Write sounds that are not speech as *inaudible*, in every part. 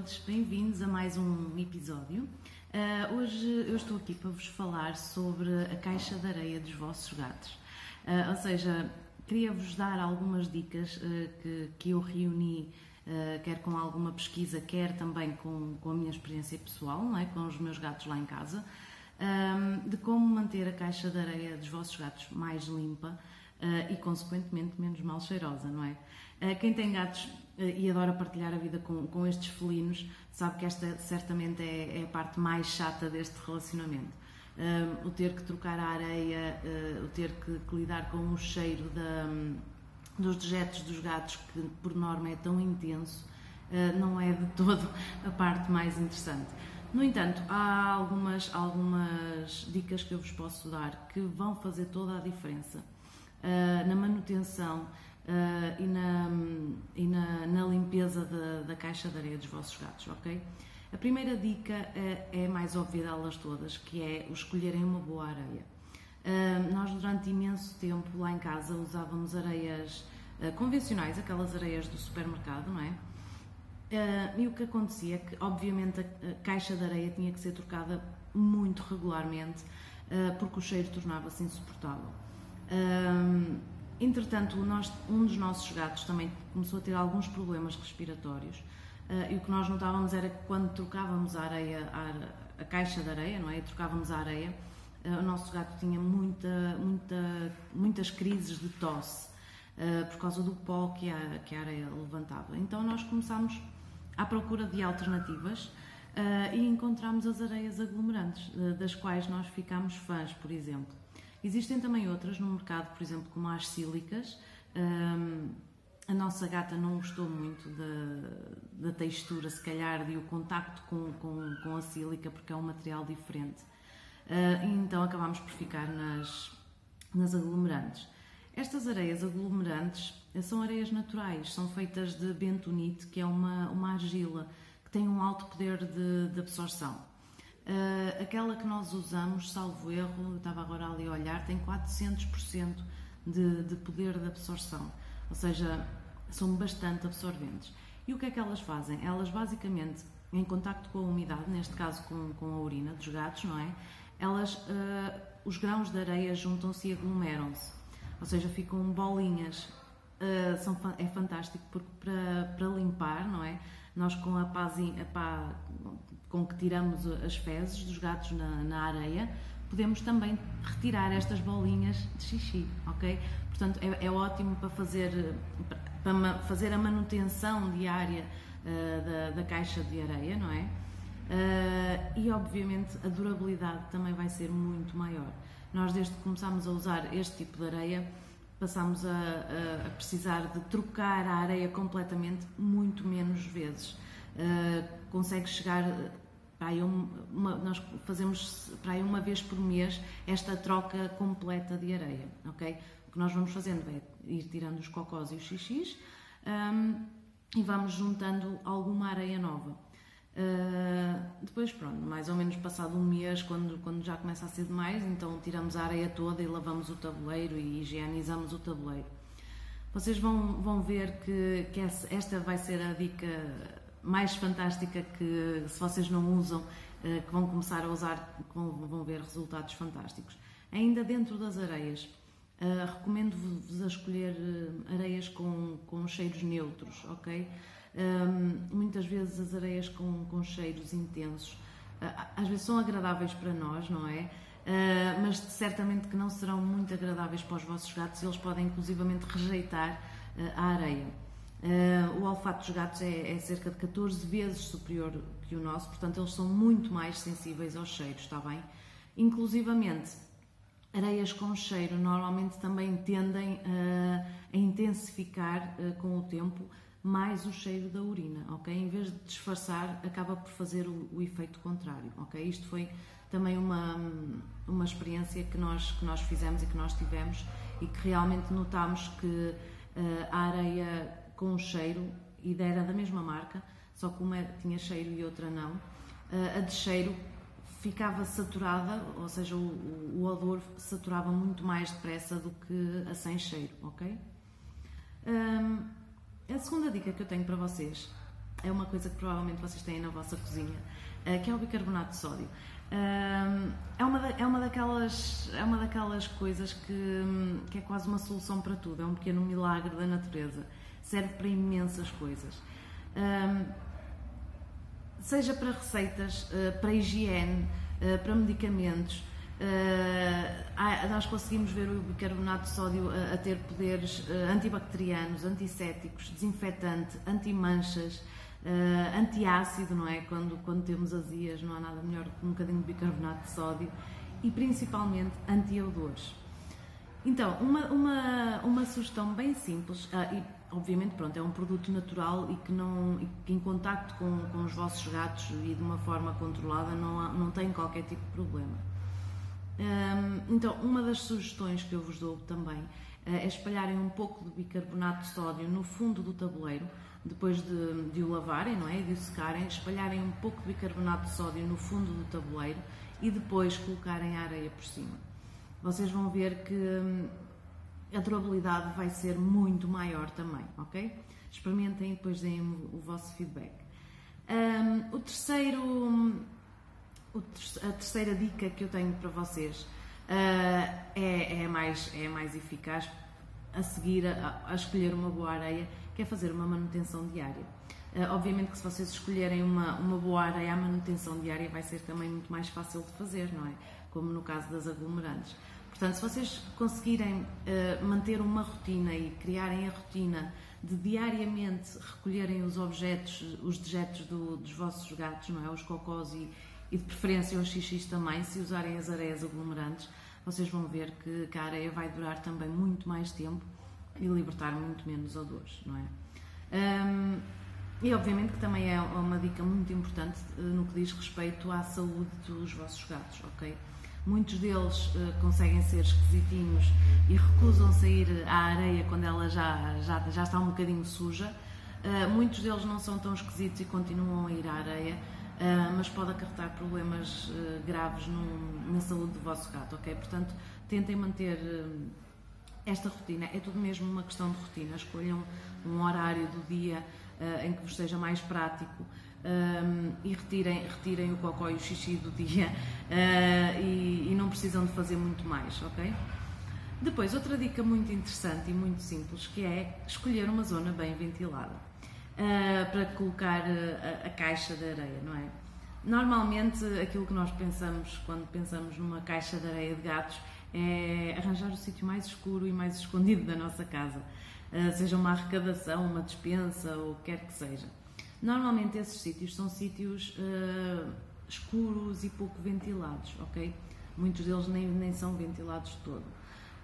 Todos, bem-vindos a mais um episódio. Uh, hoje eu estou aqui para vos falar sobre a caixa de areia dos vossos gatos. Uh, ou seja, queria-vos dar algumas dicas uh, que, que eu reuni quer com alguma pesquisa, quer também com, com a minha experiência pessoal, não é? com os meus gatos lá em casa, de como manter a caixa de areia dos vossos gatos mais limpa e, consequentemente, menos mal cheirosa, não é? Uh, quem tem gatos e adora partilhar a vida com, com estes felinos sabe que esta certamente é, é a parte mais chata deste relacionamento. Um, o ter que trocar a areia, o ter que, que, lidar com o cheiro da dos dejetos dos gatos, que por norma é tão intenso, eh, não é de todo *laughs* a parte mais interessante. No entanto, há algumas, algumas dicas que eu vos posso dar que vão fazer toda a diferença uh, na manutenção uh, e, na, e na, na limpeza da, caixa de areia dos vossos gatos, ok? A primeira dica é, é mais óbvia delas todas, que é o escolherem uma boa areia. Uh, nós durante imenso tempo lá em casa usávamos areias uh, convencionais, aquelas areias do supermercado, não é? Uh, e o que acontecia é que, obviamente, a, caixa de areia tinha que ser trocada muito regularmente porque o cheiro tornava-se insuportável. Entretanto, nós, um dos nossos gatos também começou a ter alguns problemas respiratórios e o que nós notávamos era que quando trocávamos a areia, a, a caixa de areia, não é? Trocávamos a areia, eh, o nosso gato tinha muita, muita, muitas crises de tosse uh, por causa do pó que a, que a areia levantava. Então nós começámos à procura de alternativas uh, e encontramos as areias aglomerantes, uh, das quais nós ficámos fãs, por exemplo. Existem também outras no mercado, por exemplo, como as sílicas. Um, a nossa gata não gostou muito da, da textura, se calhar, e o contacto com, com, com a sílica, porque é um material diferente. Uh, então acabámos por ficar nas, nas aglomerantes. Estas areias aglomerantes são areias naturais, são feitas de bentonite, que é uma, uma argila que tem um alto poder de, de absorção. Uh, aquela que nós usamos, salvo erro, estava agora ali a olhar, tem 400% de, de poder de absorção, ou seja, são bastante absorventes. E o que é que elas fazem? Elas basicamente, em contacto com a umidade, neste caso com, com a urina dos gatos, não é? elas, uh, os grãos de areia juntam-se e aglomeram-se, ou seja, ficam bolinhas. Uh, são, é fantástico porque para, para limpar, não é? Nós com a pá, a pá com que tiramos as fezes dos gatos na, na areia, podemos também retirar estas bolinhas de xixi, ok? Portanto, é, é ótimo para fazer, para fazer a manutenção diária uh, da, da caixa de areia, não é? Uh, e obviamente a durabilidade também vai ser muito maior. Nós, desde que começámos a usar este tipo de areia, passámos a, a, a precisar de trocar a areia completamente muito menos vezes. Uh, consegue chegar para uma, nós fazemos para aí uma vez por mês esta troca completa de areia, ok? O que nós vamos fazendo é ir tirando os cocós e os xixis um, e vamos juntando alguma areia nova. Uh, depois, pronto, mais ou menos passado um mês, quando, quando já começa a ser demais, então tiramos a areia toda e lavamos o tabuleiro e higienizamos o tabuleiro. Vocês vão, vão ver que, que esta vai ser a dica mais fantástica que, se vocês não usam, uh, que vão começar a usar, vão, ver resultados fantásticos. Ainda dentro das areias, uh, recomendo-vos a escolher areias com, com cheiros neutros, ok? Um, muitas vezes as areias com, com cheiros intensos, às vezes são agradáveis para nós, não é? Uh, mas certamente que não serão muito agradáveis para os vossos gatos, eles podem inclusivamente rejeitar uh, a areia. O olfato dos gatos é, é, cerca de 14 vezes superior que o nosso, portanto eles são muito mais sensíveis aos cheiros, está bem? Inclusivamente, areias com cheiro normalmente também tendem a intensificar com o tempo mais o cheiro da urina, ok? Em vez de disfarçar, acaba por fazer o, o efeito contrário, ok? Isto foi também uma, uma experiência que nós, que nós fizemos e que nós tivemos e que realmente notámos que uh, a areia com cheiro, e era da mesma marca, só que uma tinha cheiro e outra não, uh, a de cheiro ficava saturada, ou seja, o, o, odor saturava muito mais depressa do que a sem cheiro, ok? Um, a segunda dica que eu tenho para vocês é uma coisa que provavelmente vocês têm na vossa cozinha, uh, que é o bicarbonato de sódio. Um, é, uma da, é, uma daquelas, é uma daquelas coisas que, que é quase uma solução para tudo, é um pequeno milagre da natureza, serve para imensas coisas. Um, seja para receitas, uh, para higiene, uh, para medicamentos. Uh, nós conseguimos ver o bicarbonato de sódio a, a ter poderes antibacterianos, antissépticos, desinfetante, antimanchas, antiácido, não é? Quando, quando temos azias, não há nada melhor que um bocadinho de bicarbonato de sódio e principalmente anti-odores. Então, uma, uma, uma sugestão bem simples, e obviamente, pronto, é um produto natural e que, não, e que em contacto com, com os vossos gatos e de uma forma controlada não, há, não tem qualquer tipo de problema. Um, então, uma das sugestões que eu vos dou também uh, é espalharem um pouco de bicarbonato de sódio no fundo do tabuleiro, depois de, de o lavarem não é? e de o secarem, espalharem um pouco de bicarbonato de sódio no fundo do tabuleiro e depois colocarem a areia por cima. Vocês vão ver que hum, a durabilidade vai ser muito maior também, ok? Experimentem e depois deem o vosso feedback. Um, o terceiro, o ter a terceira dica que eu tenho para vocês uh, é, é, mais, é mais eficaz a seguir a, a, escolher uma boa areia, que é fazer uma manutenção diária. Uh, obviamente que se vocês escolherem uma, uma boa areia, a manutenção diária vai ser também muito mais fácil de fazer, não é? Como no caso das aglomerantes. Portanto, se vocês conseguirem uh, manter uma rotina e criarem a rotina de diariamente recolherem os objetos, os dejetos do, dos vossos gatos, não é? Os cocós e, e de preferência os xixis também, se usarem as areias aglomerantes, vocês vão ver que, que a areia vai durar também muito mais tempo e libertar muito menos odores, não é? Um, e obviamente que também é uma dica muito importante uh, no que diz respeito à saúde dos vossos gatos, ok? Muitos deles uh, conseguem ser esquisitinhos e recusam-se a ir à areia quando ela já, já, já está um bocadinho suja. Uh, muitos deles não são tão esquisitos e continuam a ir à areia, uh, mas pode acarretar problemas graves na saúde do vosso gato, ok? Portanto, tentem manter esta rotina. É tudo mesmo uma questão de rotina. Escolham um horário do dia em que vos seja mais prático um, e retirem, retirem o cocó e o xixi do dia uh, e, e, não precisam de fazer muito mais, ok? Depois, outra dica muito interessante e muito simples que é escolher uma zona bem ventilada uh, para colocar a, a caixa de areia, não é? Normalmente, aquilo que nós pensamos quando pensamos numa caixa de areia de gatos é arranjar o sítio mais escuro e mais escondido da nossa casa, seja uma arrecadação, uma despensa ou o que quer que seja. Normalmente esses sítios são sítios uh, escuros e pouco ventilados, ok? Muitos deles nem, nem são ventilados de todo.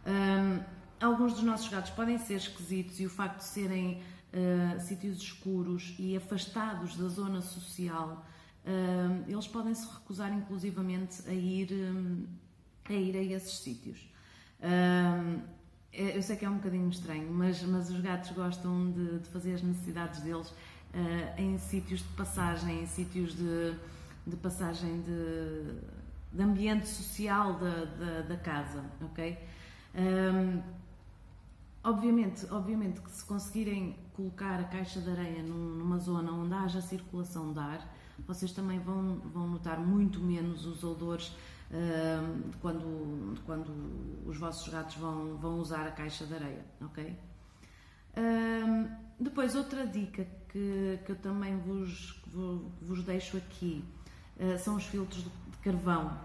Um, alguns dos nossos gatos podem ser esquisitos e o facto de serem uh, sítios escuros e afastados da zona social, eles podem se recusar inclusivamente a ir, um, a, ir a esses sítios. Um, eu sei que é um bocadinho estranho, mas, mas os gatos gostam de, de fazer as necessidades deles em sítios de passagem, em sítios de, de passagem de, de, ambiente social da, da, da casa, ok? Um, ehm, obviamente, obviamente que se conseguirem colocar a caixa de areia num, numa zona onde haja circulação de ar, vocês também vão, vão notar muito menos os odores uh, de quando, quando os vossos gatos vão, vão usar a caixa de areia, ok? Um, depois, outra dica que, que eu também vos, vos deixo aqui uh, são os filtros de, carvão.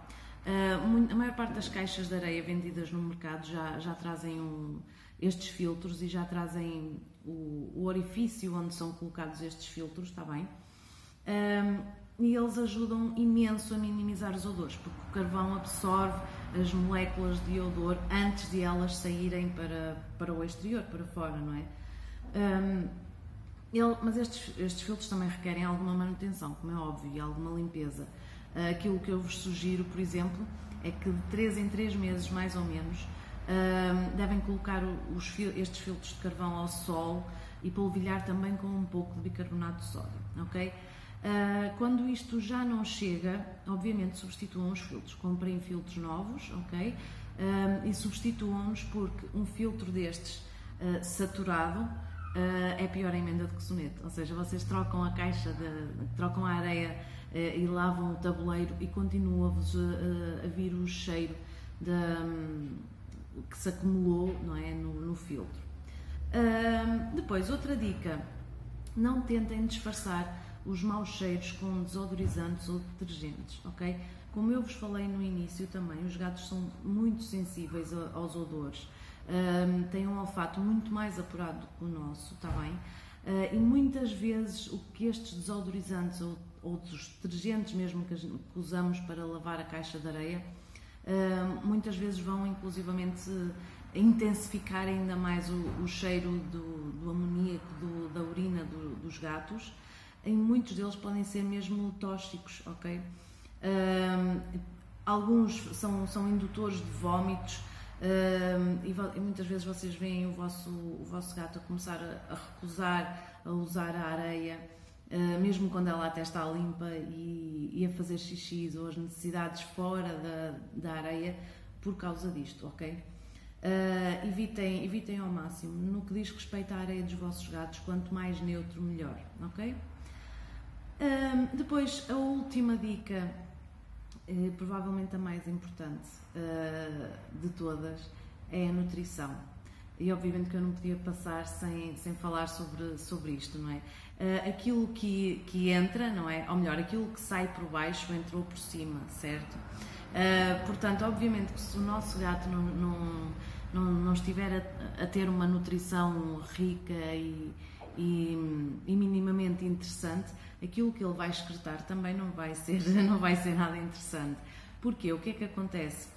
Uh, a maior parte das caixas de areia vendidas no mercado já, já trazem um, estes filtros e já trazem o, o, orifício onde são colocados estes filtros, está bem? Um, e eles ajudam imenso a minimizar os odores, porque o carvão absorve as moléculas de odor antes de elas saírem para, para o exterior, para fora, não é? Um, ele, mas estes, estes filtros também requerem alguma manutenção, como é óbvio, e alguma limpeza. Uh, aquilo que eu vos sugiro, por exemplo, é que de 3 em 3 meses, mais ou menos, uh, devem colocar os, estes filtros de carvão ao sol e polvilhar também com um pouco de bicarbonato de sódio, ok? Uh, quando isto já não chega, obviamente substituam os filtros, comprem filtros novos, ok? E substituam-nos porque um filtro destes saturado é pior emenda de soneto, ou seja, vocês trocam a caixa, de, trocam a areia e lavam o tabuleiro e continua-vos a, a, vir o cheiro de, um, que se acumulou não é, no, no filtro. depois, outra dica, não tentem disfarçar os maus cheiros com desodorizantes ou detergentes, ok? Como eu vos falei no início também, os gatos são muito sensíveis aos odores, um, têm um olfato muito mais apurado do que o nosso, está bem? Uh, e muitas vezes o que estes desodorizantes ou, ou os detergentes mesmo que, que, usamos para lavar a caixa de areia, uh, muitas vezes vão inclusivamente intensificar ainda mais o, o cheiro do, do amoníaco, do, da urina do, dos gatos em muitos deles podem ser mesmo tóxicos, ok? Um, alguns são, são indutores de vómitos e, muitas vezes vocês veem o vosso, o vosso gato a começar a, a recusar a usar a areia, uh, mesmo quando ela até está limpa e, e, a fazer xixis ou as necessidades fora da, da areia por causa disto, ok? Uh, evitem, evitem ao máximo. No que diz respeito à areia dos vossos gatos, quanto mais neutro, melhor, ok? Depois, a última dica, eh, provavelmente a mais importante uh, de todas, é a nutrição. E obviamente que eu não podia passar sem, sem falar sobre, sobre isto, não é? Uh, aquilo que, que entra, não é? Ou melhor, aquilo que sai por baixo entrou por cima, certo? Uh, portanto, obviamente que se o nosso gato não, não, não, não estiver a, a, ter uma nutrição rica e, e, e minimamente interessante, aquilo que ele vai excretar também não vai ser, *laughs* não vai ser nada interessante. Porquê? O que é que acontece?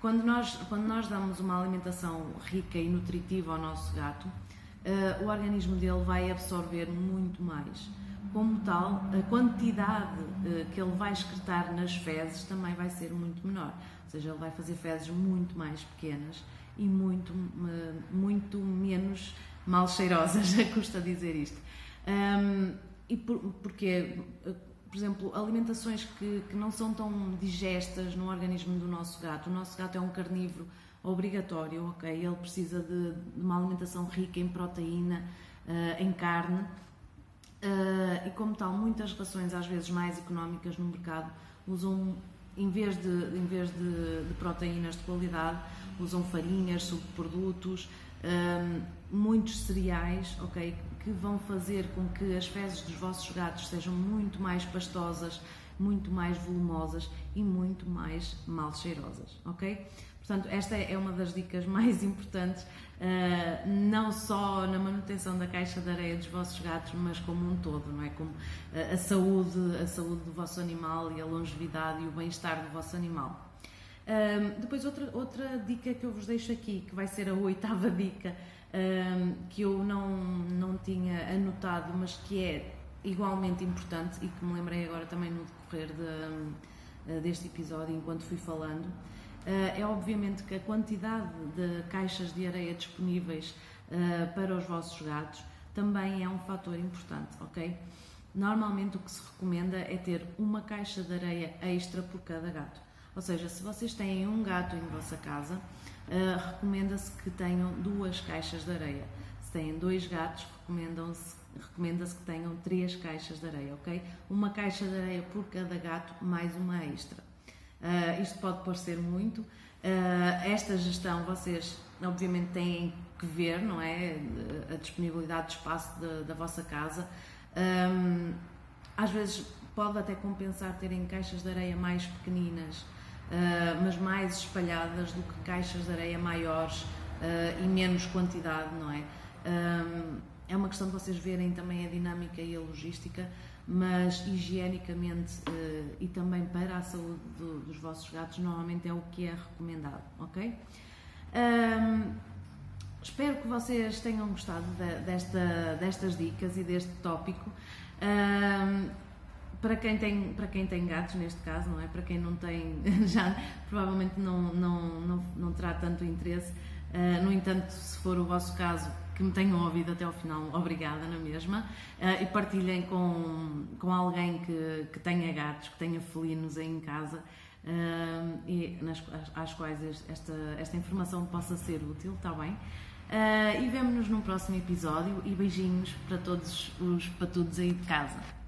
Quando nós, quando nós damos uma alimentação rica e nutritiva ao nosso gato, uh, o organismo dele vai absorver muito mais. Como tal, a quantidade uh, que ele vai excretar nas fezes também vai ser muito menor. Ou seja, ele vai fazer fezes muito mais pequenas e muito, uh, muito menos mal cheirosas, *laughs* custa dizer isto. Um, e por, porque, por exemplo, alimentações que, que não são tão digestas no organismo do nosso gato. O nosso gato é um carnívoro obrigatório, ok? Ele precisa de, de uma alimentação rica em proteína, uh, em carne. Uh, e como tal, muitas rações, às vezes mais económicas no mercado, usam, em vez de, em vez de, de proteínas de qualidade, usam farinhas, subprodutos, um, muitos cereais, ok, que vão fazer com que as fezes dos vossos gatos sejam muito mais pastosas, muito mais volumosas e muito mais mal cheirosas, ok? Portanto, esta é uma das dicas mais *laughs* importantes, uh, não só na manutenção da caixa de areia dos vossos gatos, mas como um todo, não é? Como uh, a saúde, a saúde do vosso animal e a longevidade e o bem-estar do vosso animal. Um, depois, outra, outra dica que eu vos deixo aqui, que vai ser a oitava *laughs* dica, um, que eu não, não tinha anotado, mas que é igualmente importante e que me lembrei agora também no decorrer de, uh, deste episódio, enquanto fui falando, é obviamente que a quantidade de caixas de areia disponíveis uh, para os vossos gatos também é um fator importante, ok? Normalmente o que se recomenda é ter uma caixa de areia extra por cada gato. Ou seja, se vocês têm um gato em vossa casa, uh, recomenda-se que tenham duas caixas de areia. Se têm dois gatos, recomenda-se que tenham três caixas de areia, ok? Uma caixa de areia por cada gato, mais uma extra. Uh, isto pode parecer muito. Uh, esta gestão vocês, obviamente, têm que ver, não é? A disponibilidade de espaço de, da vossa casa. Um, às vezes pode até compensar terem caixas de areia mais pequeninas uh, mas mais espalhadas do que caixas de areia maiores e menos quantidade, não é? Um, é uma questão de vocês verem também a dinâmica e a logística, mas higienicamente uh, e também para a saúde do, dos vossos gatos, normalmente é o que é recomendado, ok? Um, espero que vocês tenham gostado de, desta, destas dicas e deste tópico. Um, para quem tem para quem tem gatos neste caso não é para quem não tem *laughs* já provavelmente não não não, não terá tanto interesse uh, no entanto se for o vosso caso que me tenham ouvido até ao final obrigada na mesma. Uh, e partilhem com com alguém que, que tenha gatos que tenha felinos aí em casa uh, e nas, às quais esta esta informação possa ser útil está bem? E vemo-nos num próximo episódio e beijinhos para todos os patudos aí de casa